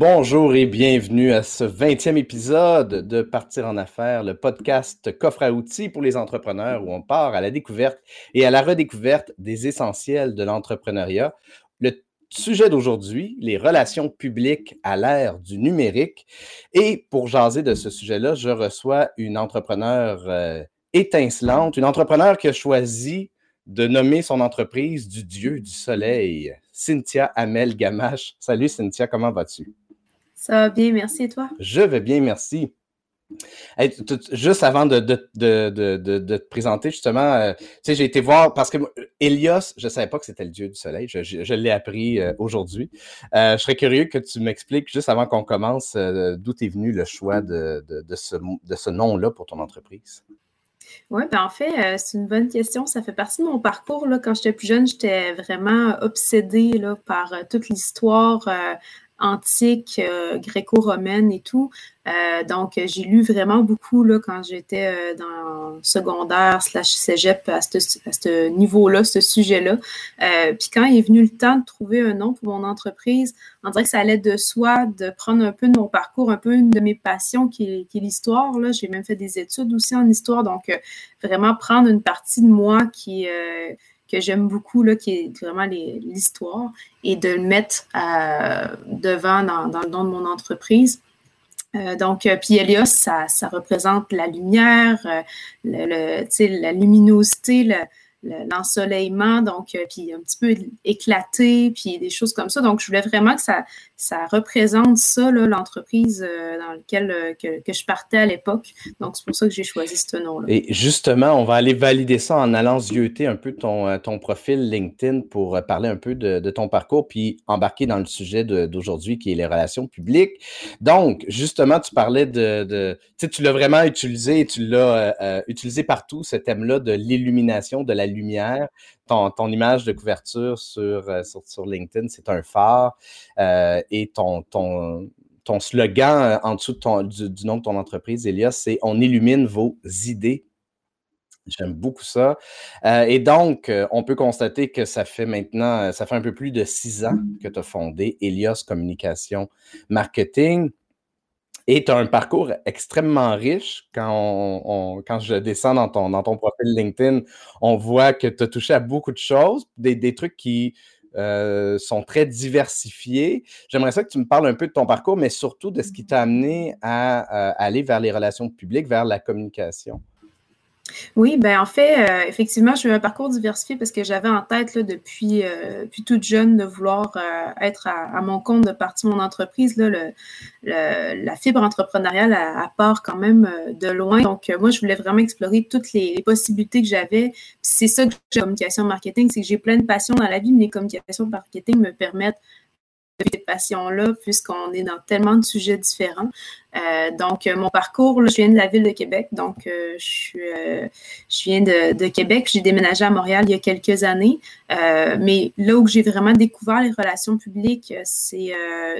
Bonjour et bienvenue à ce 20e épisode de Partir en affaires, le podcast coffre à outils pour les entrepreneurs où on part à la découverte et à la redécouverte des essentiels de l'entrepreneuriat. Le sujet d'aujourd'hui, les relations publiques à l'ère du numérique. Et pour jaser de ce sujet-là, je reçois une entrepreneur euh, étincelante, une entrepreneur qui a choisi de nommer son entreprise du Dieu du Soleil, Cynthia Amel Gamache. Salut Cynthia, comment vas-tu? Ça va bien, merci et toi? Je vais bien, merci. juste avant de, te présenter, justement, euh, tu sais, j'ai été voir parce que Elios, je ne savais pas que c'était le dieu du soleil. Je, l'ai appris euh, aujourd'hui. Euh, je serais curieux que tu m'expliques, juste avant qu'on commence, d'où est venu le choix de, ce, ce nom-là pour ton entreprise? Oui, ben en fait, c'est une bonne question. Ça fait partie de mon parcours. Là. Quand j'étais plus jeune, j'étais vraiment obsédée là, par toute l'histoire antique, euh, gréco-romaine et tout. Euh, donc, j'ai lu vraiment beaucoup là, quand j'étais euh, dans secondaire slash cégep à ce niveau-là, ce sujet-là. puis quand il est venu le temps de trouver un nom pour mon entreprise, on dirait que ça allait de soi de prendre un peu de mon parcours, un peu une de mes passions qui est, qui est l'histoire. J'ai même fait des études aussi en histoire. Donc, vraiment prendre une partie de moi qui que j'aime beaucoup, là, qui est vraiment l'histoire, et de le mettre euh, devant dans, le nom de mon entreprise. Euh, donc, euh, puis Helios, ça, représente la lumière, le, la luminosité, le, l'ensoleillement, donc, euh, puis un petit peu éclaté, puis des choses comme ça. Donc, je voulais vraiment que ça, ça représente ça, l'entreprise euh, dans laquelle euh, que, je partais à l'époque. Donc, c'est pour ça que j'ai choisi ce nom-là. Et justement, on va aller valider ça en allant zioter un peu ton, ton profil LinkedIn pour parler un peu de, ton parcours, puis embarquer dans le sujet d'aujourd'hui qui est les relations publiques. Donc, justement, tu parlais de, de tu sais, tu l'as vraiment utilisé tu l'as utilisé partout, ce thème-là de l'illumination, de la lumière. Ton, image de couverture sur, euh, LinkedIn, c'est un phare. Euh, et ton, ton, ton slogan euh, en dessous du, nom de ton entreprise, Elias, c'est On illumine vos idées. J'aime beaucoup ça. et donc, on peut constater que ça fait maintenant, ça fait un peu plus de six ans que tu as fondé Elias Communication Marketing. Et tu as un parcours extrêmement riche. Quand, quand je descends dans ton, dans ton profil LinkedIn, on voit que tu as touché à beaucoup de choses, des, trucs qui euh, sont très diversifiés. J'aimerais ça que tu me parles un peu de ton parcours, mais surtout de ce qui t'a amené à, aller vers les relations publiques, vers la communication. Oui, ben en fait, euh, effectivement, j'ai eu un parcours diversifié parce que j'avais en tête là, depuis, euh, toute jeune de vouloir euh, être à, mon compte, de partir mon entreprise. Là, la fibre entrepreneuriale à, part quand même de loin. Donc, moi, je voulais vraiment explorer toutes les, possibilités que j'avais. C'est ça que j'ai communication marketing, c'est que j'ai plein de passions dans la vie, mais les communications marketing me permettent de ces passions-là, puisqu'on est dans tellement de sujets différents. Euh, donc, euh, mon parcours, je viens de la ville de Québec. Donc, euh, je, viens de, Québec. J'ai déménagé à Montréal il y a quelques années. mais là où j'ai vraiment découvert les relations publiques, c'est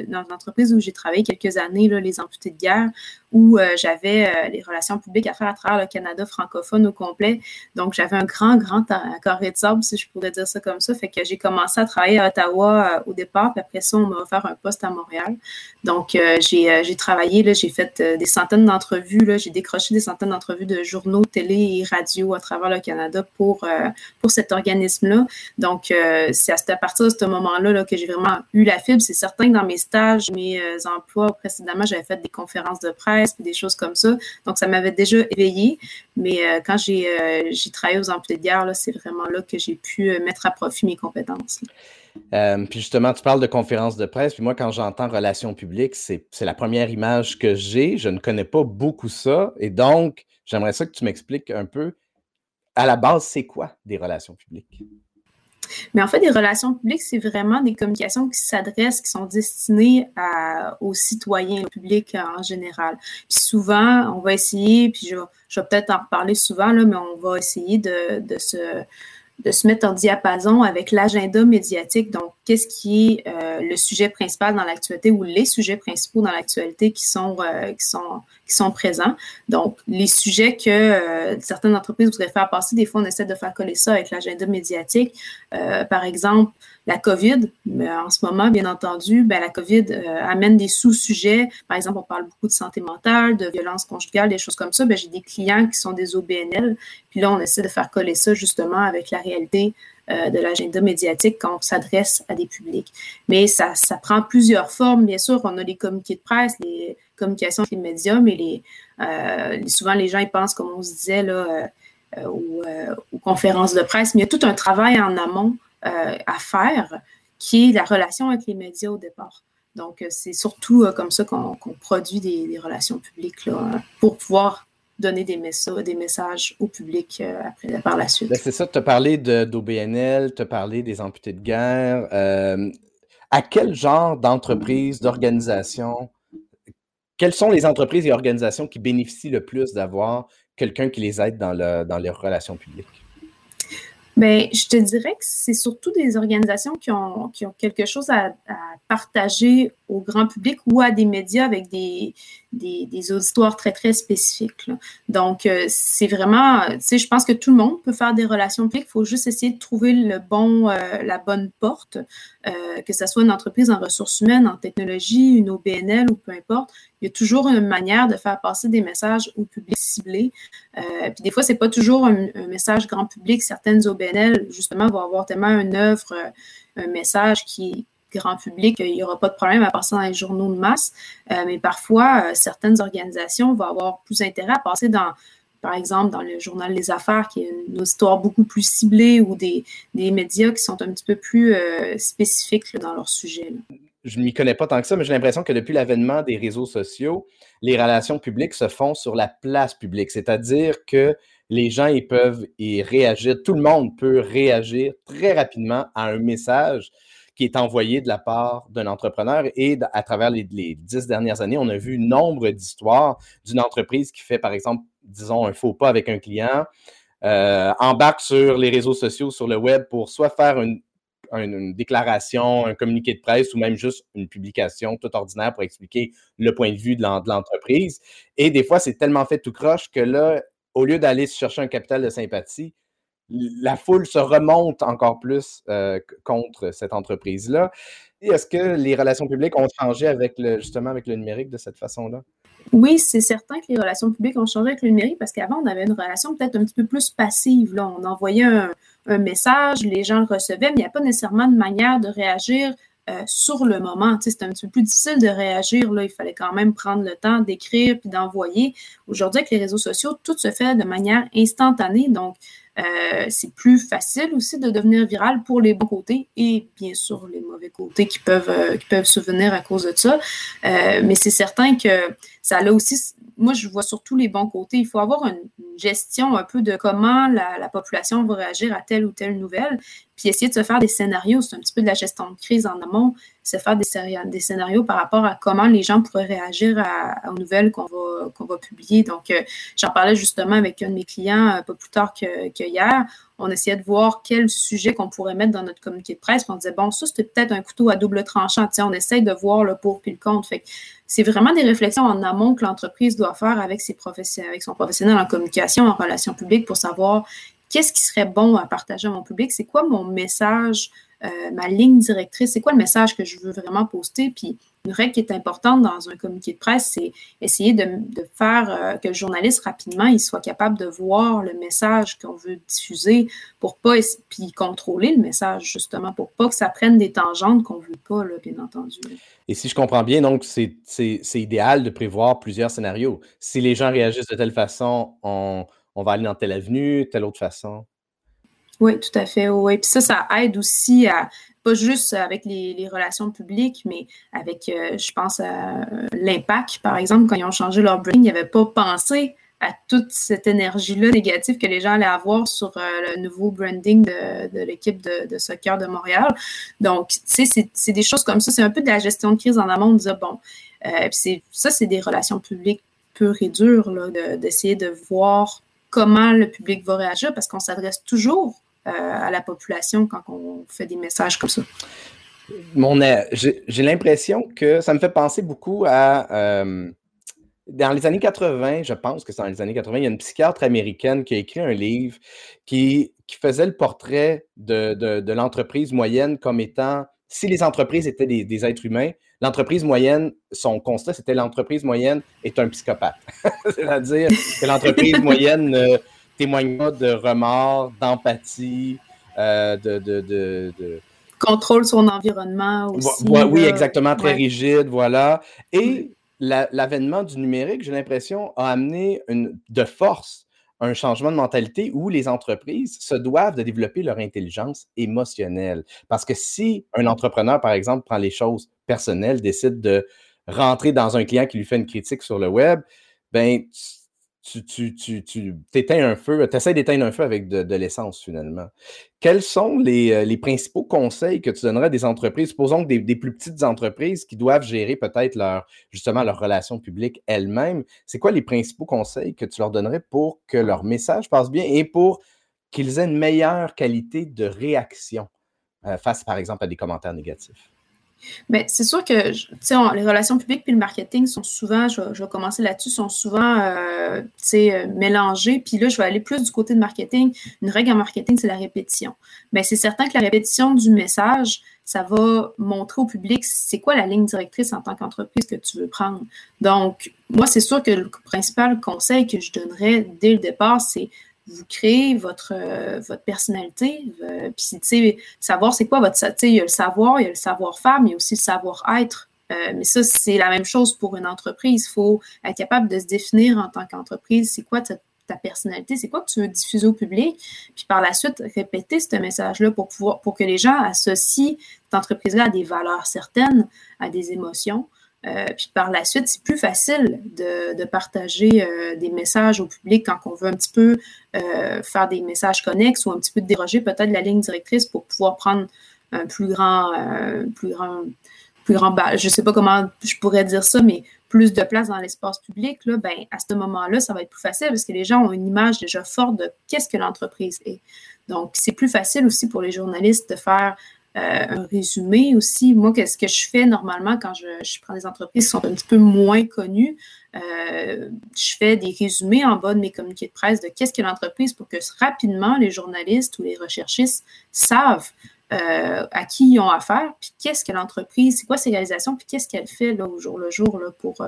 dans l'entreprise où j'ai travaillé quelques années, là, les amputés de guerre, où j'avais les relations publiques à faire à travers le Canada francophone au complet. Donc, j'avais un grand, grand carré de sable, si je pourrais dire ça comme ça. Fait que j'ai commencé à travailler à Ottawa au départ. Puis après ça, on m'a offert un poste à Montréal. Donc, j'ai travaillé, j'ai fait euh, des centaines d'entrevues, j'ai décroché des centaines d'entrevues de journaux, télé et radio à travers le Canada pour, euh, pour cet organisme-là. Donc, euh, c'est à, partir de ce moment-là là, que j'ai vraiment eu la fibre. C'est certain que dans mes stages, mes emplois précédemment, j'avais fait des conférences de presse, des choses comme ça. Donc, ça m'avait déjà éveillé. Mais quand j'ai travaillé aux emplois de guerre, c'est vraiment là que j'ai pu mettre à profit mes compétences. Euh, puis justement, tu parles de conférences de presse. Puis moi, quand j'entends relations publiques, c'est la première image que j'ai. Je ne connais pas beaucoup ça. Et donc, j'aimerais ça que tu m'expliques un peu, à la base, c'est quoi des relations publiques? Mais en fait, des relations publiques, c'est vraiment des communications qui s'adressent, qui sont destinées aux citoyens, au public en général. Puis souvent, on va essayer, puis je, vais peut-être en reparler souvent, là, mais on va essayer de, de se de se mettre en diapason avec l'agenda médiatique. Donc, qu'est-ce qui est euh, le sujet principal dans l'actualité ou les sujets principaux dans l'actualité qui sont euh, qui sont qui sont présents? Donc, les sujets que euh, certaines entreprises voudraient faire passer, des fois, on essaie de faire coller ça avec l'agenda médiatique. par exemple, la COVID. Mais en ce moment, bien entendu, ben, la COVID amène des sous-sujets. Par exemple, on parle beaucoup de santé mentale, de violence conjugale, des choses comme ça. Ben, j'ai des clients qui sont des OBNL. Puis là, on essaie de faire coller ça justement avec la réalité euh, de l'agenda médiatique quand on s'adresse à des publics. Mais ça, ça prend plusieurs formes. Bien sûr, on a les communiqués de presse, les communications avec les médias, mais les, euh, souvent les gens ils pensent, comme on se disait, là, euh, aux, conférences de presse, mais il y a tout un travail en amont à faire qui est la relation avec les médias au départ. Donc, c'est surtout comme ça qu'on produit des, relations publiques là, pour pouvoir donner des, messages, au public euh, après, par la suite. Ben, c'est ça, tu as parlé d'OBNL, tu as parlé des amputés de guerre. Euh, à quel genre d'entreprise, d'organisation, quelles sont les entreprises et organisations qui bénéficient le plus d'avoir quelqu'un qui les aide dans, le, dans leurs relations publiques? Bien, je te dirais que c'est surtout des organisations qui ont, qui ont quelque chose à, partager au grand public ou à des médias avec des, des, auditoires très, très spécifiques. Donc, euh, c'est vraiment, tu sais, je pense que tout le monde peut faire des relations publiques. Il faut juste essayer de trouver le bon, euh, la bonne porte, euh, que ce soit une entreprise en ressources humaines, en technologie, une OBNL ou peu importe il y a toujours une manière de faire passer des messages au public ciblé. Puis des fois, c'est pas toujours un, message grand public. Certaines OBNL, justement, vont avoir tellement une œuvre, un message qui grand public, qu'il n'y aura pas de problème à passer dans les journaux de masse. Euh, mais parfois, certaines organisations vont avoir plus intérêt à passer dans par exemple, dans le journal Les Affaires, qui est une histoire beaucoup plus ciblée, ou des, médias qui sont un petit peu plus spécifiques dans leur sujet je ne m'y connais pas tant que ça, mais j'ai l'impression que depuis l'avènement des réseaux sociaux, les relations publiques se font sur la place publique, c'est-à-dire que les gens peuvent y réagir, tout le monde peut réagir très rapidement à un message qui est envoyé de la part d'un entrepreneur. Et à travers les, dix dernières années, on a vu nombre d'histoires d'une entreprise qui fait, par exemple, disons, un faux pas avec un client, euh, embarque sur les réseaux sociaux, sur le web pour soit faire une, une, déclaration, un communiqué de presse ou même juste une publication tout ordinaire pour expliquer le point de vue de l'entreprise. Et des fois, c'est tellement fait tout croche que là, au lieu d'aller chercher un capital de sympathie, la foule se remonte encore plus euh, contre cette entreprise-là. Est-ce que les relations publiques ont changé avec le, numérique de cette façon-là? Oui, c'est certain que les relations publiques ont changé avec le numérique parce qu'avant, on avait une relation peut-être un petit peu plus passive. On envoyait un, message, les gens le recevaient, mais il n'y a pas nécessairement de manière de réagir euh, sur le moment. C'était un petit peu plus difficile de réagir. Là. Il fallait quand même prendre le temps d'écrire puis d'envoyer. Aujourd'hui, avec les réseaux sociaux, tout se fait de manière instantanée. Donc, euh, c'est plus facile aussi de devenir viral pour les bons côtés et bien sûr les mauvais côtés qui peuvent, euh, qui peuvent survenir à cause de ça. Euh, mais c'est certain que ça a aussi, moi je vois surtout les bons côtés. Il faut avoir une, gestion un peu de comment la, population va réagir à telle ou telle nouvelle, puis essayer de se faire des scénarios. C'est un petit peu de la gestion de crise en amont, se faire des, scénarios par rapport à comment les gens pourraient réagir à, aux nouvelles qu'on va, publier. Donc, j'en parlais justement avec un de mes clients pas plus tard que, que hier, on essayait de voir quel sujet qu'on pourrait mettre dans notre communiqué de presse. on disait, bon, ça, c'était peut-être un couteau à double tranchant. on essaye de voir le pour puis le contre. Fait c'est vraiment des réflexions en amont que l'entreprise doit faire avec, ses son professionnel en communication, en relations publiques pour savoir qu'est-ce qui serait bon à partager à mon public, c'est quoi mon message, ma ligne directrice, c'est quoi le message que je veux vraiment poster, puis une règle qui est importante dans un communiqué de presse, c'est essayer de, faire euh, que le journaliste rapidement il soit capable de voir le message qu'on veut diffuser pour pas puis contrôler le message justement pour pas que ça prenne des tangentes qu'on veut pas là, bien entendu. Et si je comprends bien, donc c'est idéal de prévoir plusieurs scénarios. Si les gens réagissent de telle façon, on, on va aller dans telle avenue, telle autre façon. Oui, tout à fait. Oui. Puis ça, ça aide aussi à, pas juste avec les, relations publiques, mais avec, euh, je pense, à l'impact. Par exemple, quand ils ont changé leur branding, ils n'avaient pas pensé à toute cette énergie-là négative que les gens allaient avoir sur euh, le nouveau branding de, l'équipe de, soccer de Montréal. Donc, tu sais, c'est des choses comme ça. C'est un peu de la gestion de crise en amont, de dire, bon, euh, ça, c'est des relations publiques pures et dures, d'essayer de voir comment le public va réagir parce qu'on s'adresse toujours euh, à la population quand on fait des messages comme ça? J'ai l'impression que ça me fait penser beaucoup à euh, dans les années 80, je pense que c'est dans les années 80, il y a une psychiatre américaine qui a écrit un livre qui, qui faisait le portrait de, de, l'entreprise moyenne comme étant, si les entreprises étaient des, êtres humains, l'entreprise moyenne, son constat, c'était l'entreprise moyenne est un psychopathe. C'est-à-dire que l'entreprise moyenne ne témoigne pas de remords, d'empathie, euh, de, de, de, Contrôle son environnement aussi. oui, exactement, très rigide, voilà. Et l'avènement du numérique, j'ai l'impression, a amené une, de force un changement de mentalité où les entreprises se doivent de développer leur intelligence émotionnelle. Parce que si un entrepreneur, par exemple, prend les choses personnelles, décide de rentrer dans un client qui lui fait une critique sur le web, ben, tu, éteins un feu, tu essaies d'éteindre un feu avec de, l'essence finalement. Quels sont les, euh, les, principaux conseils que tu donnerais à des entreprises, supposons des, plus petites entreprises qui doivent gérer peut-être leur, justement leurs relations publiques elles-mêmes, c'est quoi les principaux conseils que tu leur donnerais pour que leur message passe bien et pour qu'ils aient une meilleure qualité de réaction euh, face par exemple à des commentaires négatifs? Mais c'est sûr que les relations publiques et le marketing sont souvent, je, vais commencer là-dessus, sont souvent euh, euh, mélangés. Puis là, je vais aller plus du côté de marketing. Une règle en marketing, c'est la répétition. Mais c'est certain que la répétition du message, ça va montrer au public c'est quoi la ligne directrice en tant qu'entreprise que tu veux prendre. Donc, moi, c'est sûr que le principal conseil que je donnerais dès le départ, c'est vous créez votre, euh, votre personnalité. Euh, puis, tu sais, savoir c'est quoi votre. Tu sais, il y a le savoir, il y a le savoir-faire, mais il y a aussi le savoir-être. Euh, mais ça, c'est la même chose pour une entreprise. Il faut être capable de se définir en tant qu'entreprise. C'est quoi ta, personnalité? C'est quoi que tu veux diffuser au public? Puis par la suite, répéter ce message-là pour, pour que les gens associent cette entreprise-là à des valeurs certaines, à des émotions. Euh, puis par la suite, c'est plus facile de, partager euh, des messages au public quand on veut un petit peu euh, faire des messages connexes ou un petit peu déroger peut-être la ligne directrice pour pouvoir prendre un plus grand, plus grand, plus grand, je ne sais pas comment je pourrais dire ça, mais plus de place dans l'espace public, là, ben, à ce moment-là, ça va être plus facile parce que les gens ont une image déjà forte de qu'est-ce que l'entreprise est. Donc, c'est plus facile aussi pour les journalistes de faire euh, un résumé aussi. Moi, qu'est-ce que je fais normalement quand je, prends des entreprises qui sont un petit peu moins connues? Euh, je fais des résumés en bas de mes communiqués de presse de qu'est-ce que l'entreprise pour que rapidement les journalistes ou les recherchistes savent euh, à qui ils ont affaire, puis qu'est-ce que l'entreprise, c'est quoi ses réalisations, puis qu'est-ce qu'elle fait là, au jour le jour là, pour,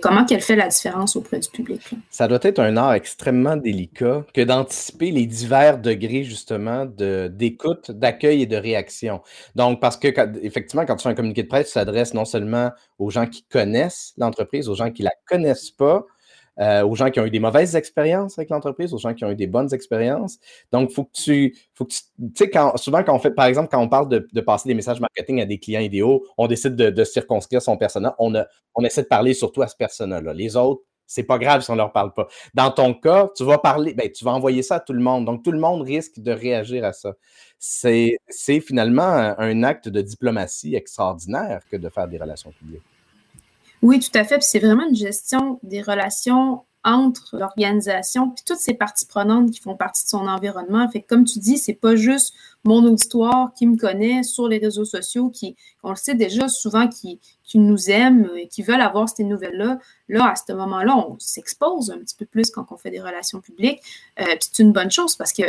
comment qu'elle fait la différence auprès du public? Ça doit être un art extrêmement délicat que d'anticiper les divers degrés, justement, d'écoute, d'accueil et de réaction. Donc, parce que, effectivement, quand tu fais un communiqué de presse, tu s'adresses non seulement aux gens qui connaissent l'entreprise, aux gens qui ne la connaissent pas, euh, aux gens qui ont eu des mauvaises expériences avec l'entreprise, aux gens qui ont eu des bonnes expériences. Donc, faut que tu, faut que tu, sais, souvent quand on fait, par exemple, quand on parle de, passer des messages marketing à des clients idéaux, on décide de, circonscrire son persona. On, on essaie de parler surtout à ce persona-là. Les autres, c'est pas grave si on leur parle pas. Dans ton cas, tu vas parler, ben, tu vas envoyer ça à tout le monde. Donc, tout le monde risque de réagir à ça. C'est finalement un acte de diplomatie extraordinaire que de faire des relations publiques. Oui, tout à fait. C'est vraiment une gestion des relations entre l'organisation puis toutes ces parties prenantes qui font partie de son environnement. Fait comme tu dis, c'est pas juste mon auditoire qui me connaît sur les réseaux sociaux, qui, on le sait déjà souvent, qui, nous aiment, qui veulent avoir ces nouvelles-là. Là, à ce moment-là, on s'expose un petit peu plus quand on fait des relations publiques. Euh, c'est une bonne chose parce que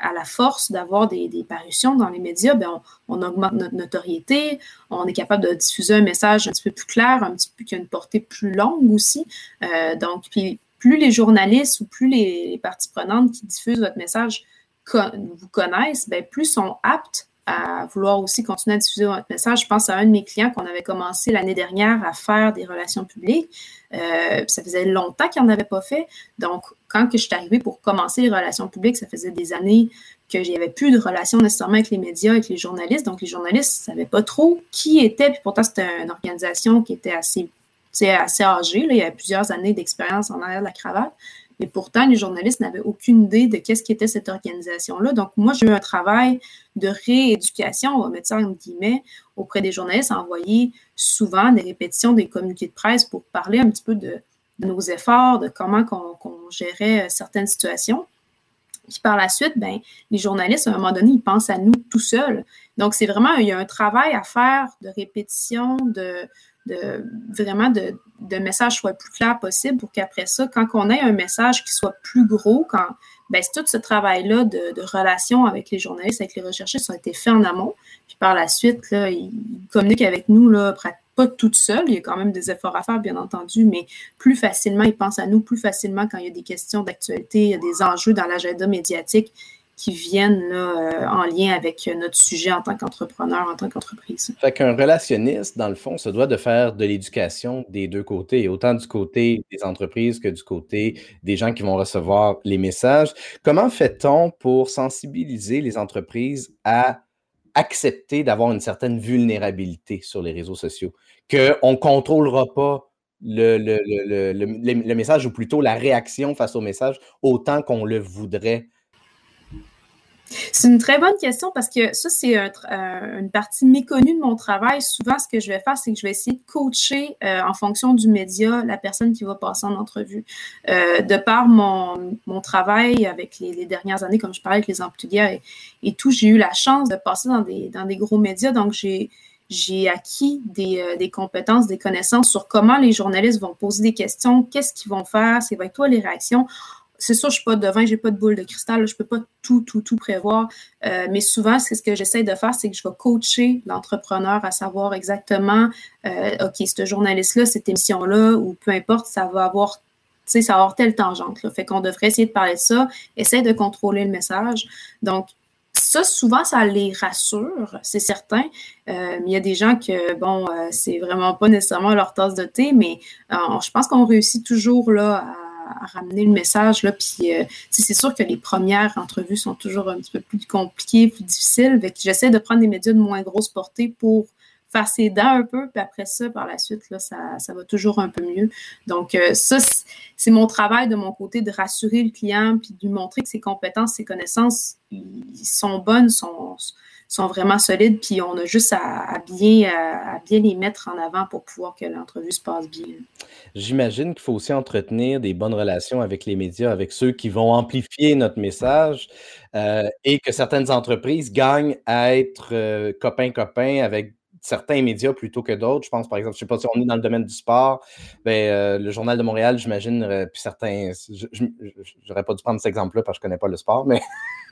à la force d'avoir des, parutions dans les médias, ben, on, augmente notre notoriété, on est capable de diffuser un message un petit peu plus clair, un petit peu qui a une portée plus longue aussi. Euh, donc, puis plus les journalistes ou plus les, parties prenantes qui diffusent votre message vous connaissent, ben, plus sont aptes à vouloir aussi continuer à diffuser votre message. Je pense à un de mes clients qu'on avait commencé l'année dernière à faire des relations publiques. Euh, ça faisait longtemps qu'il n'en avait pas fait. Donc, quand que je suis arrivée pour commencer les relations publiques, ça faisait des années que n'y avait plus de relations nécessairement avec les médias, avec les journalistes. Donc, les journalistes ne savaient pas trop qui était. Puis pourtant, c'était une organisation qui était assez, assez âgée. Il y avait plusieurs années d'expérience en arrière de la cravate. Mais pourtant, les journalistes n'avaient aucune idée de qu'est-ce qu'était cette organisation-là. Donc, moi, j'ai eu un travail de rééducation, on va mettre ça en guillemets, auprès des journalistes, envoyer souvent des répétitions des communiqués de presse pour parler un petit peu de, nos efforts, de comment on, gérait euh, certaines situations. Puis par la suite, ben, les journalistes, à un moment donné, ils pensent à nous tout seuls. Donc, c'est vraiment, il y a un travail à faire de répétition, de, de vraiment de, de messages soient plus clairs possible pour qu'après ça, quand on ait un message qui soit plus gros, quand ben, tout ce travail-là de, de, relation avec les journalistes, avec les recherchistes, a été fait en amont. Puis par la suite, là, ils communiquent avec nous là, pas toute seule. Il y a quand même des efforts à faire, bien entendu, mais plus facilement, ils pensent à nous, plus facilement quand il y a des questions d'actualité, il y a des enjeux dans l'agenda médiatique qui viennent euh, en lien avec notre sujet en tant qu'entrepreneur, en tant qu'entreprise. Fait qu'un relationniste, dans le fond, se doit de faire de l'éducation des deux côtés, autant du côté des entreprises que du côté des gens qui vont recevoir les messages. Comment fait-on pour sensibiliser les entreprises à accepter d'avoir une certaine vulnérabilité sur les réseaux sociaux, qu'on ne contrôlera pas le, le, le, le, message ou plutôt la réaction face au message autant qu'on le voudrait c'est une très bonne question parce que ça, c'est une partie méconnue de mon travail. Souvent, ce que je vais faire, c'est que je vais essayer de coacher euh, en fonction du média la personne qui va passer en entrevue. Euh, de par mon, mon travail avec les, dernières années, comme je parlais avec les employés et, tout, j'ai eu la chance de passer dans des, dans des gros médias. Donc, j'ai j'ai acquis des, euh, des, compétences, des connaissances sur comment les journalistes vont poser des questions, qu'est-ce qu'ils vont faire, c'est avec toi les réactions c'est sûr, je suis pas devin, j'ai pas de boule de cristal, je peux pas tout, tout, tout prévoir. Euh, mais souvent, ce que j'essaie de faire, c'est que je vais coacher l'entrepreneur à savoir exactement, euh, OK, ce journaliste-là, cette émission-là, ou peu importe, ça va avoir, ça va avoir telle tangente. Là. Fait qu'on devrait essayer de parler de ça, essayer de contrôler le message. Donc, ça, souvent, ça les rassure, c'est certain. Euh, il y a des gens que, bon, c'est vraiment pas nécessairement leur tasse de thé, mais je pense qu'on réussit toujours là à à, ramener le message. Là, puis euh, c'est sûr que les premières entrevues sont toujours un petit peu plus compliquées, plus difficiles. J'essaie de prendre des médias de moins grosse portée pour faire ses dents un peu, puis après ça, par la suite, là, ça, ça va toujours un peu mieux. Donc, euh, ça, c'est mon travail de mon côté de rassurer le client, puis de lui montrer que ses compétences, ses connaissances, ils sont bonnes, sont, sont vraiment solides, puis on a juste à, bien, à, bien les mettre en avant pour pouvoir que l'entrevue se passe bien. J'imagine qu'il faut aussi entretenir des bonnes relations avec les médias, avec ceux qui vont amplifier notre message euh, et que certaines entreprises gagnent à être euh, copains-copains avec certains médias plutôt que d'autres. Je pense, par exemple, je ne sais pas si on est dans le domaine du sport, ben, euh, le Journal de Montréal, j'imagine, puis certains, je n'aurais pas dû prendre cet exemple-là parce que je ne connais pas le sport, mais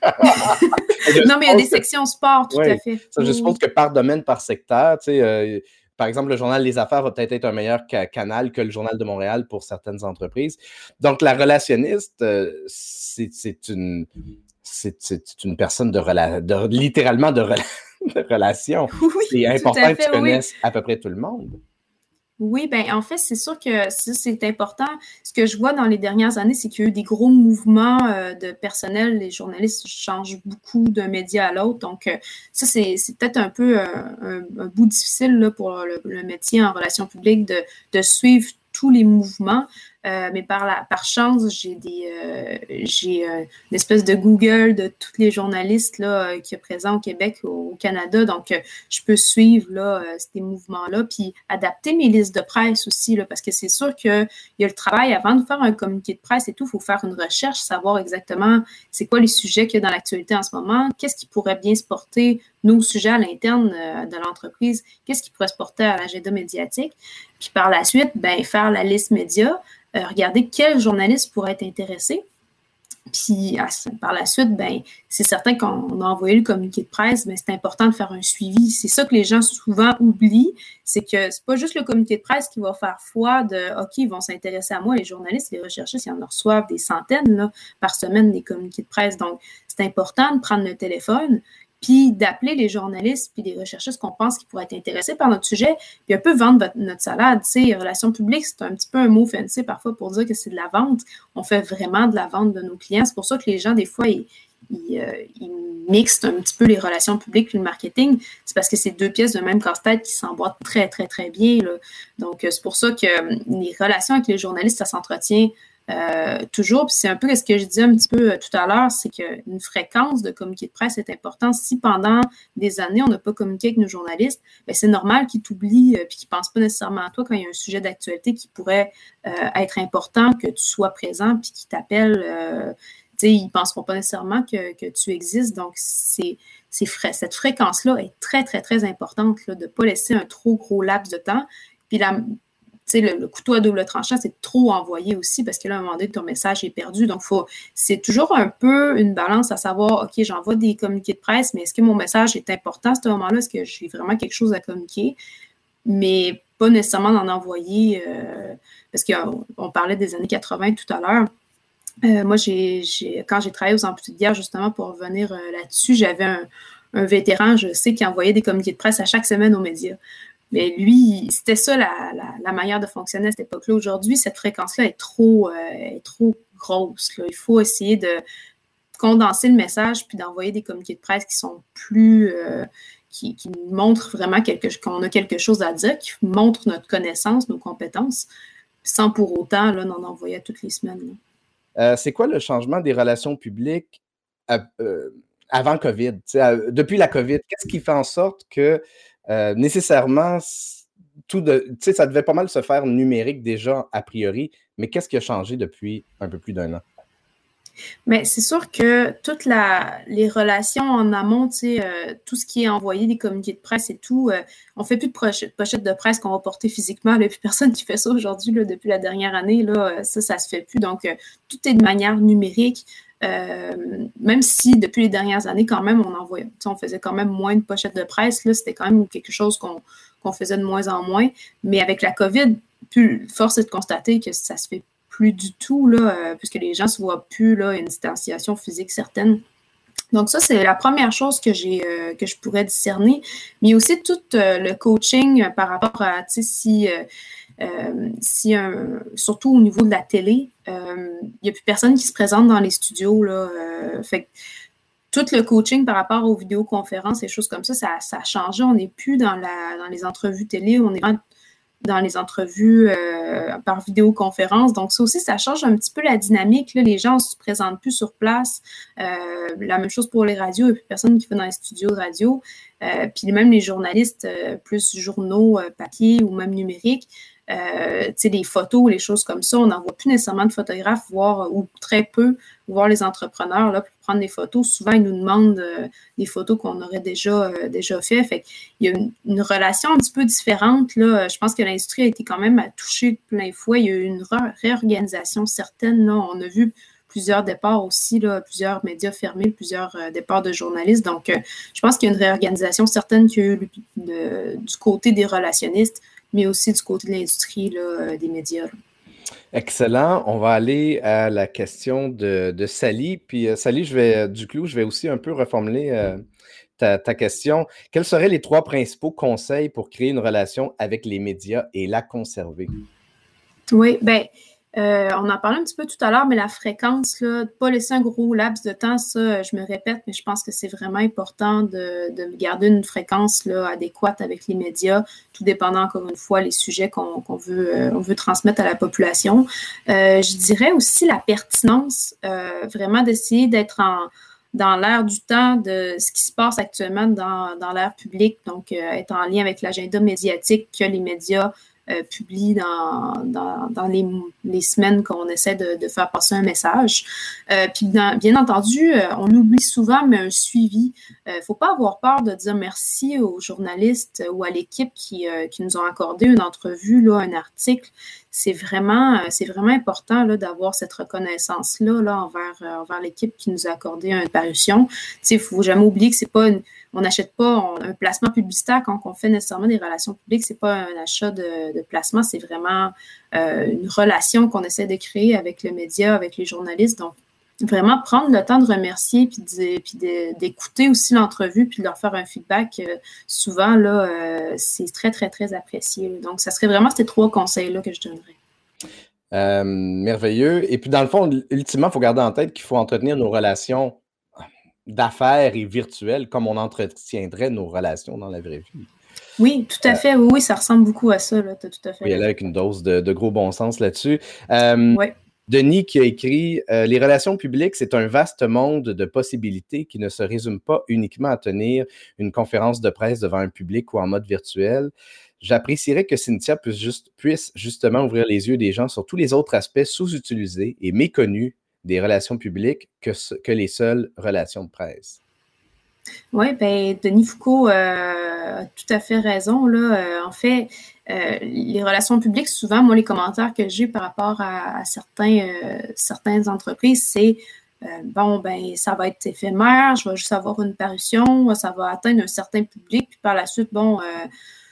non, mais il y a des sections sport, tout à fait. je suppose que par domaine, par secteur, tu sais, euh, par exemple, le journal Les Affaires va peut-être être un meilleur canal que le journal de Montréal pour certaines entreprises. Donc, la relationniste, euh, c'est une, c'est une personne de, littéralement de, relation. c'est important que tu connaisses à peu près tout le monde. Oui, ben en fait, c'est sûr que c'est important. Ce que je vois dans les dernières années, c'est qu'il y a eu des gros mouvements euh, de personnel. Les journalistes changent beaucoup d'un média à l'autre. Donc, euh, ça, c'est peut-être un peu euh, un, bout difficile là, pour le, métier en relations publiques de, de suivre tous les mouvements. Euh, mais par, chance, j'ai des euh, j'ai euh, une espèce de Google de tous les journalistes là, qui est présent au Québec, au, Canada. Donc, je peux suivre là, ces mouvements-là, puis adapter mes listes de presse aussi, parce que c'est sûr qu'il y a le travail avant de faire un communiqué de presse et tout, il faut faire une recherche, savoir exactement c'est quoi les sujets qu'il y a dans l'actualité en ce moment, qu'est-ce qui pourrait bien se porter, nos sujets à l'interne de l'entreprise, qu'est-ce qui pourrait se porter à l'agenda médiatique. Puis par la suite, ben, faire la liste média, euh, regarder quel journaliste pourrait être intéressé. Puis par la suite, ben, c'est certain qu'on a envoyé le communiqué de presse, mais c'est important de faire un suivi. C'est ça que les gens souvent oublient, c'est que c'est pas juste le communiqué de presse qui va faire foi de OK, ils vont s'intéresser à moi, les journalistes, les recherchistes, ils en reçoivent des centaines là, par semaine des communiqués de presse. Donc, c'est important de prendre le téléphone, puis d'appeler les journalistes puis les recherchistes qu'on pense qui pourraient être intéressés par notre sujet, puis un peu vendre notre salade. Tu sais, relations publiques, c'est un petit peu un mot fancy parfois pour dire que c'est de la vente. On fait vraiment de la vente de nos clients. C'est pour ça que les gens, des fois, ils, euh, mixent un petit peu les relations publiques et le marketing. C'est parce que c'est deux pièces de même casse-tête qui s'emboîtent très, très, très bien. Donc, euh, c'est pour ça que euh, les relations avec les journalistes, ça s'entretient euh, toujours, puis c'est un peu ce que je disais un petit peu euh, tout à l'heure, c'est qu'une fréquence de communiqué de presse est importante. Si pendant des années, on n'a pas communiqué avec nos journalistes, ben, c'est normal qu'ils t'oublient et qu'ils ne pensent pas nécessairement à toi quand il y a un sujet d'actualité qui pourrait euh, être important, que tu sois présent, puis qu'ils t'appellent. ils ne penseront pas nécessairement que, tu existes. Donc, c'est, cette fréquence-là est très, très, très importante de ne pas laisser un trop gros laps de temps Puis la, le, le, couteau à double tranchant, c'est trop envoyé aussi parce que là, à un moment donné, ton message est perdu. Donc, c'est toujours un peu une balance à savoir, OK, j'envoie des communiqués de presse, mais est-ce que mon message est important à ce moment-là? Est-ce que j'ai vraiment quelque chose à communiquer? Mais pas nécessairement d'en envoyer, euh, parce qu'on parlait des années 80 tout à l'heure. Euh, moi, quand j'ai travaillé aux amputés de guerre, justement, pour revenir euh, là-dessus, j'avais un, un, vétéran, je sais, qui envoyait des communiqués de presse à chaque semaine aux médias. Mais lui, c'était ça la, la, manière de fonctionner à cette époque-là. Aujourd'hui, cette fréquence-là est trop, euh, est trop grosse. Il faut essayer de condenser le message puis d'envoyer des communiqués de presse qui sont plus. Euh, qui, qui, montrent vraiment qu'on a quelque chose à dire, qui montrent notre connaissance, nos compétences, sans pour autant là, en envoyer toutes les semaines. Euh, c'est quoi le changement des relations publiques avant COVID? depuis la COVID, qu'est-ce qui fait en sorte que euh, nécessairement, tout de, ça devait pas mal se faire numérique déjà a priori, mais qu'est-ce qui a changé depuis un peu plus d'un an? Mais c'est sûr que toutes les relations en amont, euh, tout ce qui est envoyé, des communiqués de presse et tout, euh, on ne fait plus de pochettes de presse qu'on va porter physiquement. Il n'y a plus personne qui fait ça aujourd'hui, depuis la dernière année. Là, ça, ça se fait plus. Donc, tout est de manière numérique. Euh, même si depuis les dernières années, quand même, on envoyait, on faisait quand même moins de pochettes de presse, là, c'était quand même quelque chose qu'on faisait de moins en moins. Mais avec la COVID, plus, force est de constater que ça se fait plus du tout, là, euh, puisque les gens ne se voient plus, là, une distanciation physique certaine. Donc, ça, c'est la première chose que j'ai euh, que je pourrais discerner. Mais aussi tout le coaching par rapport à si euh, surtout au niveau de la télé, il euh, n'y a plus personne qui se présente dans les studios. Euh, fait tout le coaching par rapport aux vidéoconférences et choses comme ça, ça, a changé. On n'est plus dans les entrevues télé, on est dans les entrevues par vidéoconférence. Donc, ça aussi, ça change un petit peu la dynamique. Les gens ne se présentent plus sur place. la même chose pour les radios. Il n'y a plus personne qui va dans les studios de radio. puis même les journalistes, plus journaux, papier ou même numériques, euh, des photos, les choses comme ça. On n'en voit plus nécessairement de photographes, voir, ou très peu, voir les entrepreneurs là, pour prendre des photos. Souvent, ils nous demandent euh, des photos qu'on aurait déjà, euh, déjà fait. Fait il y a une, relation un petit peu différente. Là. Je pense que l'industrie a été quand même touchée de plein fouet. Il y a eu une réorganisation certaine. Là. On a vu plusieurs départs aussi, là, plusieurs médias fermés, plusieurs euh, départs de journalistes. Donc, je pense qu'il y a une réorganisation certaine qui a eu du côté des relationnistes mais aussi du côté de l'industrie euh, des médias. Excellent. On va aller à la question de, Sally. Puis, euh, Sally, je vais, euh, du coup, je vais aussi un peu reformuler ta, ta, question. Quels seraient les trois principaux conseils pour créer une relation avec les médias et la conserver? Oui, bien, euh, on en parlait un petit peu tout à l'heure, mais la fréquence, là, pas laisser un gros laps de temps, ça, je me répète, mais je pense que c'est vraiment important de, garder une fréquence adéquate avec les médias, tout dépendant, encore une fois, les sujets qu'on veut, euh, veut transmettre à la population. Euh, je dirais aussi la pertinence, vraiment d'essayer d'être dans l'air du temps de ce qui se passe actuellement dans, dans l'air public, donc être en lien avec l'agenda médiatique que les médias publie dans, dans, les, les, semaines qu'on essaie de, de, faire passer un message. Euh, puis bien entendu, euh, on oublie souvent, mais un suivi. Il ne faut pas avoir peur de dire merci aux journalistes ou à l'équipe qui, qui, nous ont accordé une entrevue, là, un article. C'est vraiment, c'est vraiment important d'avoir cette reconnaissance-là là, envers, envers l'équipe qui nous a accordé une parution. Il ne faut jamais oublier que c'est pas on n'achète pas un placement publicitaire quand on fait nécessairement des relations publiques. C'est pas un achat de, placement, c'est vraiment euh, une relation qu'on essaie de créer avec le média, avec les journalistes. Donc, vraiment prendre le temps de remercier puis d'écouter aussi l'entrevue puis de leur faire un feedback. Euh, souvent, là, euh, c'est très, très, très apprécié. Donc, ça serait vraiment ces trois conseils-là que je donnerais. merveilleux. Et puis, dans le fond, ultimement, il faut garder en tête qu'il faut entretenir nos relations d'affaires et virtuelles comme on entretiendrait nos relations dans la vraie vie. Oui, tout à euh, fait. Oui, ça ressemble beaucoup à ça. Là. tout à fait. Oui, avec une dose de, gros bon sens là-dessus. Euh, Denis qui a écrit euh, Les relations publiques, c'est un vaste monde de possibilités qui ne se résume pas uniquement à tenir une conférence de presse devant un public ou en mode virtuel. J'apprécierais que Cynthia puisse, juste, puisse justement ouvrir les yeux des gens sur tous les autres aspects sous-utilisés et méconnus des relations publiques que, que les seules relations de presse. Oui, ben Denis Foucault a tout à fait raison. Là. en fait, les relations publiques, souvent, moi, les commentaires que j'ai par rapport à, certains, certaines entreprises, c'est bon, ben, ça va être éphémère, je vais juste avoir une parution, ça va atteindre un certain public, puis par la suite, bon,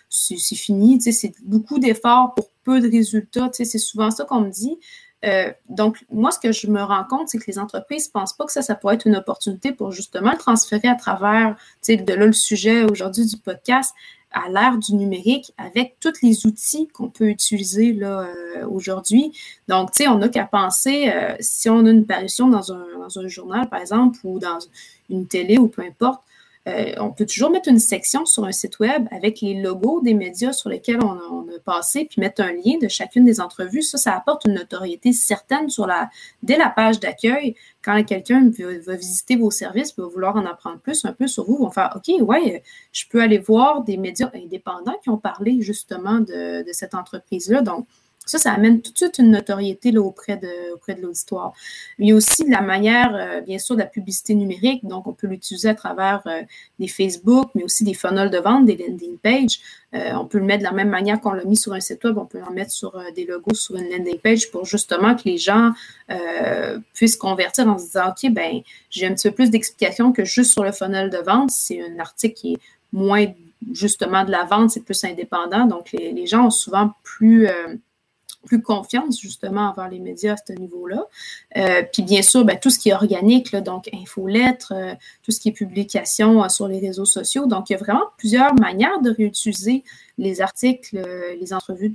c'est fini. C'est beaucoup d'efforts pour peu de résultats. C'est souvent ça qu'on me dit. Euh, donc, moi, ce que je me rends compte, c'est que les entreprises ne pensent pas que ça, ça pourrait être une opportunité pour justement le transférer à travers, de là, le sujet aujourd'hui du podcast, à l'ère du numérique avec tous les outils qu'on peut utiliser là, euh, aujourd'hui. Donc, tu sais, on n'a qu'à penser, euh, si on a une parution dans un, dans un, journal, par exemple, ou dans une télé ou peu importe, euh, on peut toujours mettre une section sur un site web avec les logos des médias sur lesquels on a, passé, puis mettre un lien de chacune des entrevues. Ça, ça apporte une notoriété certaine sur la, dès la page d'accueil. Quand quelqu'un va, visiter vos services, va vouloir en apprendre plus un peu sur vous, vont faire OK, ouais, je peux aller voir des médias indépendants qui ont parlé justement de, de cette entreprise-là. Donc, ça, ça amène tout de suite une notoriété là, auprès de, auprès de l'auditoire. Il y a aussi la manière, euh, bien sûr, de la publicité numérique. Donc, on peut l'utiliser à travers euh, des Facebook, mais aussi des funnels de vente, des landing pages. Euh, on peut le mettre de la même manière qu'on l'a mis sur un site web. On peut en mettre sur des logos sur une landing page pour justement que les gens puissent convertir en se disant, OK, ben, j'ai un petit peu plus d'explications que juste sur le funnel de vente. C'est un article qui est moins justement de la vente, c'est plus indépendant. Donc, les, les gens ont souvent plus plus confiance justement envers les médias à ce niveau-là. Euh, puis bien sûr, ben, tout ce qui est organique, donc infolettres, euh, tout ce qui est publication euh, sur les réseaux sociaux. Donc, il y a vraiment plusieurs manières de réutiliser les articles, les entrevues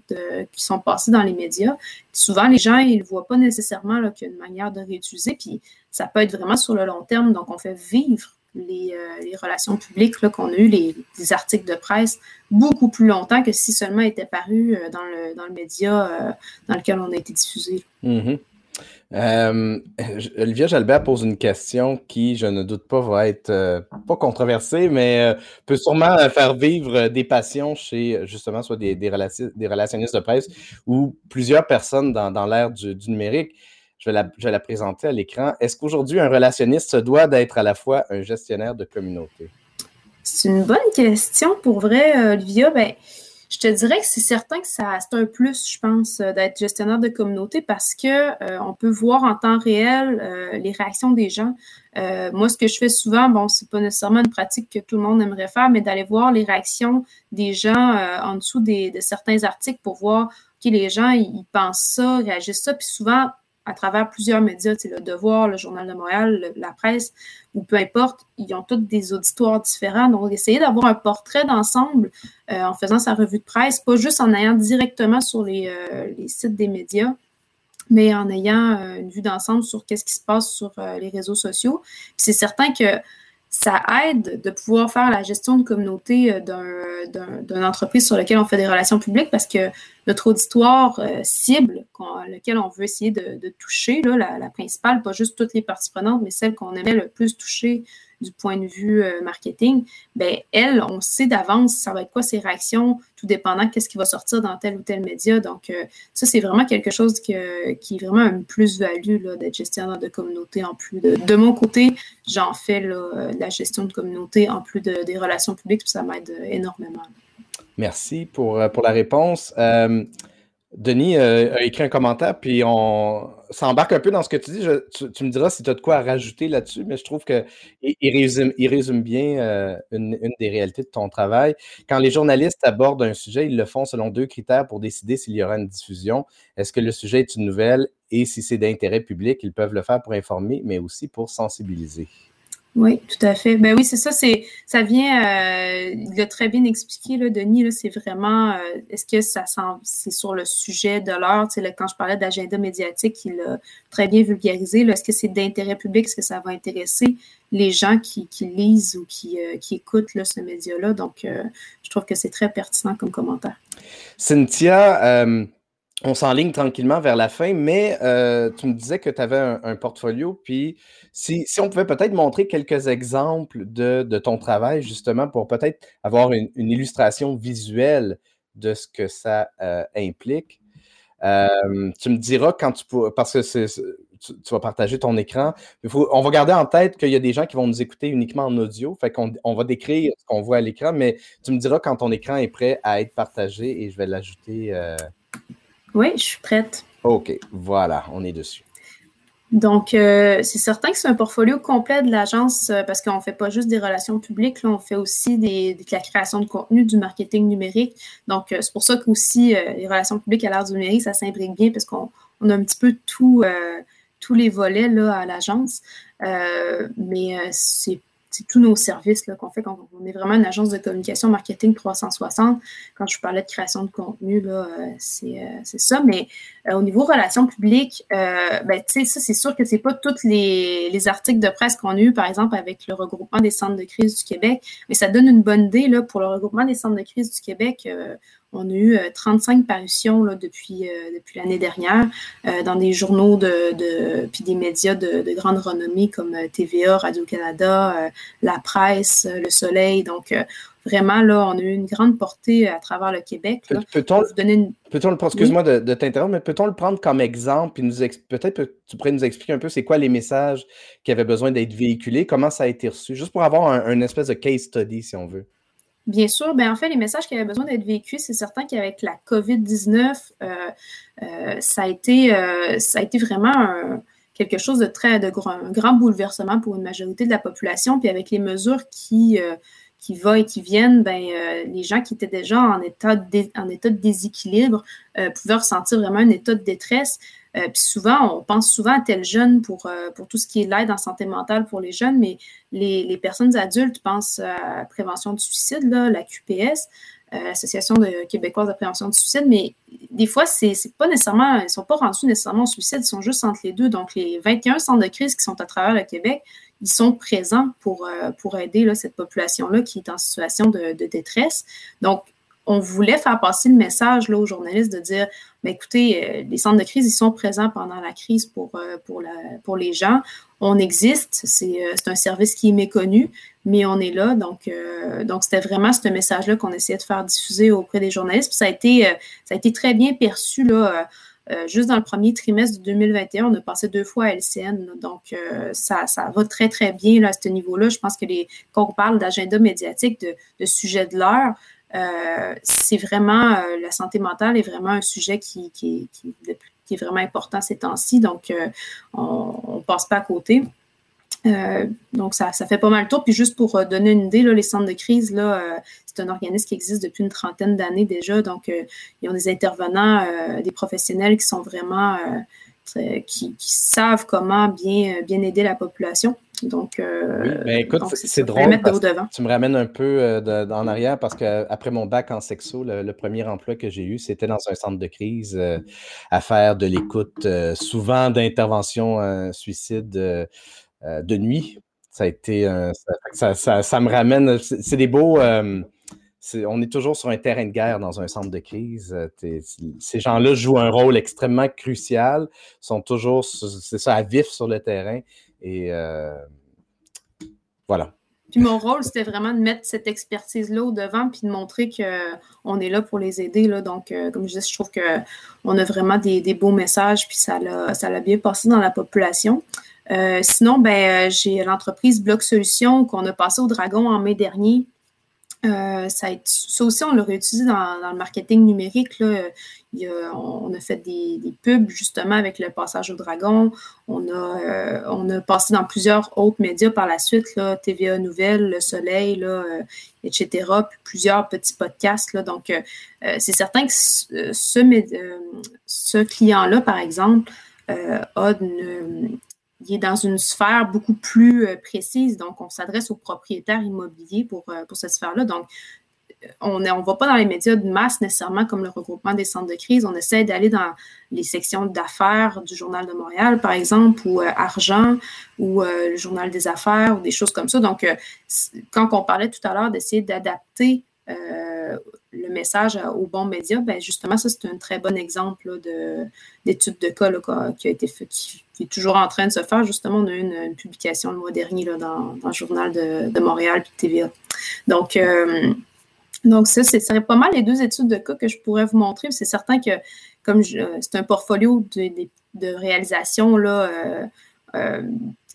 qui sont passées dans les médias. souvent, les gens, ils ne voient pas nécessairement qu'il y a une manière de réutiliser. Puis ça peut être vraiment sur le long terme. Donc, on fait vivre euh, les, relations publiques qu'on a eu, les, articles de presse, beaucoup plus longtemps que si seulement étaient parus euh, dans le, média euh, dans lequel on a été diffusé. Mm-hmm. Olivia Jalbert pose une question qui, je ne doute pas, va être pas controversée, mais peut sûrement faire vivre des passions chez justement soit des, des, relationnistes de presse ou plusieurs personnes dans, l'ère du numérique je vais la, présenter à l'écran. Est-ce qu'aujourd'hui, un relationniste se doit d'être à la fois un gestionnaire de communauté? C'est une bonne question. Pour vrai, Olivia, ben, je te dirais que c'est certain que ça, c'est un plus, je pense, euh, d'être gestionnaire de communauté parce que euh, on peut voir en temps réel euh, les réactions des gens. moi, ce que je fais souvent, bon, c'est pas nécessairement une pratique que tout le monde aimerait faire, mais d'aller voir les réactions des gens en dessous des, de certains articles pour voir que les gens, ils pensent ça, réagissent ça. Puis souvent, à travers plusieurs médias, le Devoir, le Journal de Montréal, la presse, ou peu importe, ils ont tous des auditoires différents. Donc, essayer d'avoir un portrait d'ensemble euh, en faisant sa revue de presse, pas juste en ayant directement sur les, euh, sites des médias, mais en ayant euh, une vue d'ensemble sur qu'est-ce qui se passe sur les réseaux sociaux. C'est certain que ça aide de pouvoir faire la gestion de communauté d'une entreprise sur laquelle on fait des relations publiques parce que notre auditoire euh, cible, lequel on veut essayer de, toucher, la, principale, pas juste toutes les parties prenantes, mais celle qu'on aimerait le plus toucher du point de vue euh, marketing, ben elle, on sait d'avance ça va être quoi ses réactions, tout dépendant de ce qui va sortir dans tel ou tel média. Donc, euh, ça, c'est vraiment quelque chose qui est vraiment un plus-value d'être gestionnaire de communauté en plus de. De mon côté, j'en fais la gestion de communauté en plus des relations publiques, puis ça m'aide énormément. Merci pour, pour la réponse. Denis euh, a écrit un commentaire, puis on s'embarque un peu dans ce que tu dis. tu, me diras si tu as de quoi rajouter là-dessus, mais je trouve qu'il il résume, bien euh, une, des réalités de ton travail. Quand les journalistes abordent un sujet, ils le font selon deux critères pour décider s'il y aura une diffusion. Est-ce que le sujet est une nouvelle et si c'est d'intérêt public, ils peuvent le faire pour informer, mais aussi pour sensibiliser. Oui, tout à fait. Ben oui, c'est ça, c'est ça vient, euh, il l'a très bien expliqué, là, Denis, là, c'est vraiment euh, est-ce que ça c'est sur le sujet de l'heure, quand je parlais d'agenda médiatique, il l'a très bien vulgarisé. Est-ce que c'est d'intérêt public, est-ce que ça va intéresser les gens qui, lisent ou qui, euh, qui écoutent là, ce média-là? Donc, je trouve que c'est très pertinent comme commentaire. Cynthia, on s'enligne tranquillement vers la fin, mais euh, tu me disais que tu avais un, portfolio, puis si, on pouvait peut-être montrer quelques exemples de, ton travail, justement, pour peut-être avoir une, illustration visuelle de ce que ça euh, implique. Euh, tu me diras quand tu pourras, parce que tu, vas partager ton écran. on va garder en tête qu'il y a des gens qui vont nous écouter uniquement en audio. Fait qu'on on va décrire ce qu'on voit à l'écran, mais tu me diras quand ton écran est prêt à être partagé et je vais l'ajouter. Euh, oui, je suis prête. OK, voilà, on est dessus. Donc, euh, c'est certain que c'est un portfolio complet de l'agence euh, parce qu'on ne fait pas juste des relations publiques, là, on fait aussi des, de la création de contenu, du marketing numérique. Donc, c'est pour ça qu'aussi les relations publiques à l'ère du numérique, ça s'imbrique bien parce qu'on on a un petit peu tout, euh, tous les volets là, à l'agence. Euh, mais euh, c'est tous nos services qu'on fait. Quand on est vraiment une agence de communication marketing 360. Quand je parlais de création de contenu, c'est ça. Mais au niveau relations publiques, ben, ça, c'est sûr que ce n'est pas tous les, les, articles de presse qu'on a eu, par exemple, avec le regroupement des centres de crise du Québec. Mais ça donne une bonne idée là, pour le regroupement des centres de crise du Québec. On a eu 35 euh, parutions là, depuis, euh, depuis l'année dernière euh, dans des journaux de, de puis des médias de, grande renommée comme TVA, Radio-Canada, La Presse, Le Soleil. Donc, vraiment, là, on a eu une grande portée à travers le Québec. Peut-on le prendre, excuse-moi de, t'interrompre, mais peut-on le prendre comme exemple, puis nous peut-être tu pourrais nous expliquer un peu c'est quoi les messages qui avaient besoin d'être véhiculés, comment ça a été reçu, juste pour avoir un, un espèce de case study, si on veut? Bien sûr, ben en fait, les messages qui avaient besoin d'être véhiculés, c'est certain qu'avec la COVID-19, euh, euh, ça, a été, euh, ça a été vraiment quelque chose de très, de grand, un grand bouleversement pour une majorité de la population. Puis avec les mesures qui, qui vont et qui viennent, ben, les gens qui étaient déjà en état de, en état déséquilibre pouvaient ressentir vraiment un état de détresse. Euh, puis souvent, on pense souvent à tel jeune pour, euh, pour tout ce qui est l'aide en santé mentale pour les jeunes, mais les, les personnes adultes pensent à la prévention du suicide, là, la QPS, euh, l'Association de québécoise de prévention du suicide, mais des fois, c'est pas nécessairement, ils ne sont pas rendus nécessairement au suicide, ils sont juste entre les deux. Donc, les 21 centres de crise qui sont à travers le Québec, ils sont présents pour, pour aider là, cette population-là qui est en situation de, de détresse. Donc, on voulait faire passer le message là, aux journalistes de dire mais écoutez, euh, les centres de crise, ils sont présents pendant la crise pour, euh, pour, la, pour les gens. On existe, c'est euh, un service qui est méconnu, mais on est là. Donc, donc c'était vraiment ce message-là qu'on essayait de faire diffuser auprès des journalistes. Puis ça a été, ça a été très bien perçu là. Juste dans le premier trimestre de 2021, on a passé deux fois à LCN. donc, ça, ça, va très, très bien à ce niveau-là. Je pense que quand on parle d'agenda médiatique, de, sujet de l'heure, euh, c'est vraiment, euh, la santé mentale est vraiment un sujet qui, est vraiment important ces temps-ci, donc euh, on ne passe pas à côté. Donc, ça, ça, fait pas mal de tour. Puis juste pour donner une idée, là, les centres de crise, là, c'est un organisme qui existe depuis une trentaine d'années déjà. Donc, ils ont des intervenants, des professionnels qui sont vraiment qui, savent comment bien, bien aider la population. Donc, euh, ben, écoute, c'est drôle. tu me ramènes un peu euh, en arrière parce qu'après mon bac en sexo, le, premier emploi que j'ai eu, c'était dans un centre de crise euh, à faire de l'écoute, souvent d'intervention suicide de nuit. Ça a été. Ça, ça, me ramène. C'est des beaux on est toujours sur un terrain de guerre dans un centre de crise. Ces gens-là jouent un rôle extrêmement crucial, sont toujours, c'est ça, à vif sur le terrain. Et euh, voilà. Puis mon rôle, c'était vraiment de mettre cette expertise-là au devant puis de montrer qu'on est là pour les aider. Donc, euh, comme je disais, je trouve qu'on a vraiment des, beaux messages, puis ça l'a, bien passé dans la population. Euh, sinon, ben, j'ai l'entreprise Bloc Solutions qu'on a passé au Dragon en mai dernier. Euh, ça, aussi, on l'a réutilisé dans, le marketing numérique. Là. on a fait des, pubs justement avec le passage au dragon. On a, euh, on a passé dans plusieurs autres médias par la suite, TVA Nouvelles, Le Soleil, là, euh, etc. Puis plusieurs petits podcasts. Là. Donc, c'est certain que ce, ce client-là, par exemple, a une, il est dans une sphère beaucoup plus euh, précise. Donc, on s'adresse aux propriétaires immobiliers pour, euh, pour cette sphère-là. Donc, euh, on ne va pas dans les médias de masse nécessairement comme le regroupement des centres de crise. On essaie d'aller dans les sections d'affaires du Journal de Montréal, par exemple, ou Argent, ou le Journal des affaires, ou des choses comme ça. Donc, quand on parlait tout à l'heure d'essayer d'adapter le message aux bons médias, ben justement, ça, c'est un très bon exemple d'étude de, cas qui a été fait, qui, est toujours en train de se faire. Justement, on a eu une, publication le mois dernier là, dans, le journal de, Montréal puis TVA. Donc, euh, donc ça, ce serait pas mal les deux études de cas que je pourrais vous montrer. C'est certain que comme c'est un portfolio des de réalisations, là,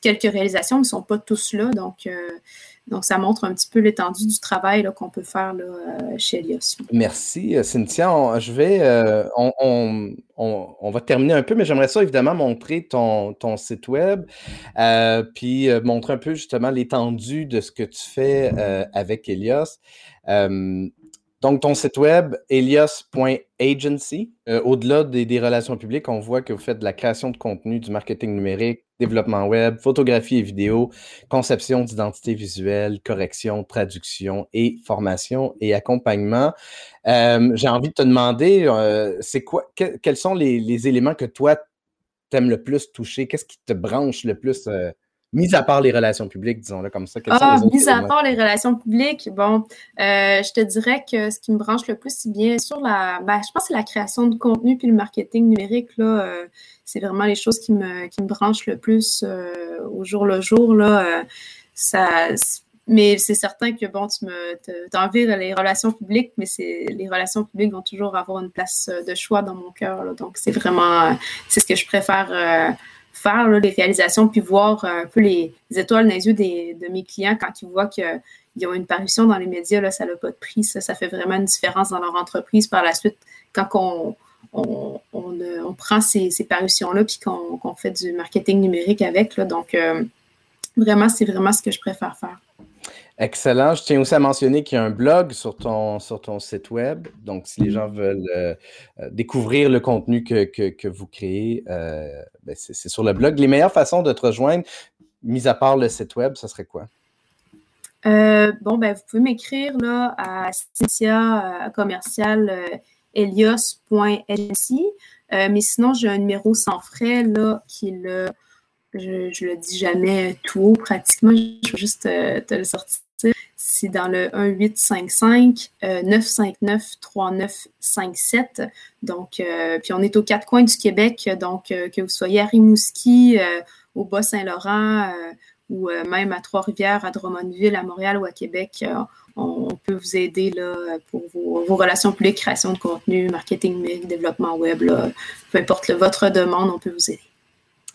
quelques réalisations, ne sont pas tous là. Donc, donc, ça montre un petit peu l'étendue du travail qu'on peut faire euh, chez Elios. Merci, euh, Cynthia. je vais, euh, on, va terminer un peu, mais j'aimerais ça évidemment montrer ton, site web, puis montrer un peu justement l'étendue de ce que tu fais avec Elios. Donc, ton site web, elios.agency, au-delà des, relations publiques, on voit que vous faites de la création de contenu, du marketing numérique, développement web, photographie et vidéo, conception d'identité visuelle, correction, traduction et formation et accompagnement. Euh, j'ai envie de te demander, euh, c'est quoi, quels sont les, éléments que toi t'aimes le plus toucher? Qu'est-ce qui te branche le plus? Euh, mis à part les relations publiques, disons-le comme ça. Ah, mis à part les relations publiques, bon, je te dirais que ce qui me branche le plus, c'est bien sûr la, ben, je pense que c'est la création de contenu puis le marketing numérique, là c'est vraiment les choses qui me, qui me branchent le plus euh, au jour le jour. Là, euh, ça, mais c'est certain que bon, tu me les relations publiques, mais c'est les relations publiques vont toujours avoir une place euh, de choix dans mon cœur. Donc, c'est vraiment c'est ce que je préfère faire, les réalisations, puis voir un peu les, étoiles dans les yeux de mes clients quand ils voient qu'ils ont une parution dans les médias, là, ça n'a pas de prix. Ça, ça fait vraiment une différence dans leur entreprise par la suite quand on, on, on, prend ces, parutions-là puis qu'on fait du marketing numérique avec. Là. Donc, euh, vraiment, c'est vraiment ce que je préfère faire. Excellent. Je tiens aussi à mentionner qu'il y a un blog sur ton, sur ton site web. Donc, si les gens veulent euh, euh, découvrir le contenu que, vous créez, ben, c'est sur le blog. Les meilleures façons de te rejoindre, mis à part le site web, ce serait quoi? bon, ben, vous pouvez m'écrire à Cynthia commercial elios.lc. Euh, mais sinon, j'ai un numéro sans frais là, qui est le. Je, ne le dis jamais tout haut pratiquement, je vais juste euh, te, le sortir. C'est dans le 1855 959 3957. Donc, euh, puis on est aux quatre coins du Québec, donc que vous soyez à Rimouski, au Bas-Saint-Laurent ou même à Trois-Rivières, à Drummondville, à Montréal ou à Québec on, peut vous aider là, pour vos, relations publiques, création de contenu, marketing, développement web. peu importe votre demande, on peut vous aider.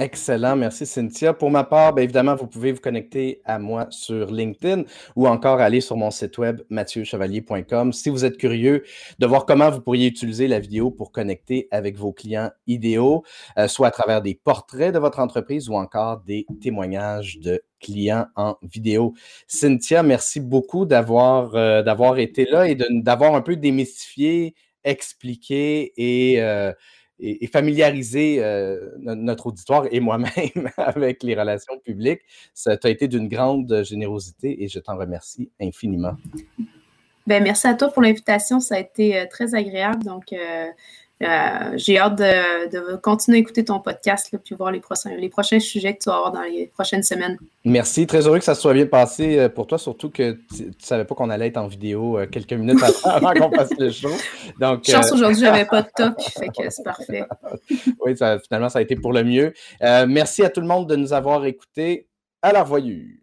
Excellent, merci Cynthia. Pour ma part, bien évidemment, vous pouvez vous connecter à moi sur LinkedIn ou encore aller sur mon site web mathieuchevalier.com si vous êtes curieux de voir comment vous pourriez utiliser la vidéo pour connecter avec vos clients idéaux, euh, soit à travers des portraits de votre entreprise ou encore des témoignages de clients en vidéo. Cynthia, merci beaucoup d'avoir euh, été là et d'avoir un peu démystifié, expliqué et euh, et, familiariser euh, notre auditoire et moi-même avec les relations publiques. Ça a été d'une grande générosité et je t'en remercie infiniment. Ben, merci à toi pour l'invitation. Ça a été euh, très agréable. Donc, euh, euh, j'ai hâte de, continuer à écouter ton podcast puis voir les prochains, les prochains sujets que tu vas avoir dans les prochaines semaines. Merci. Très heureux que ça soit bien passé euh, pour toi, surtout que tu ne savais pas qu'on allait être en vidéo euh, quelques minutes avant qu'on fasse le show. Donc, Chance aujourd'hui, j'avais pas de fait que c'est parfait. oui, finalement, ça a été pour le mieux. merci à tout le monde de nous avoir écoutés. À la revoyure.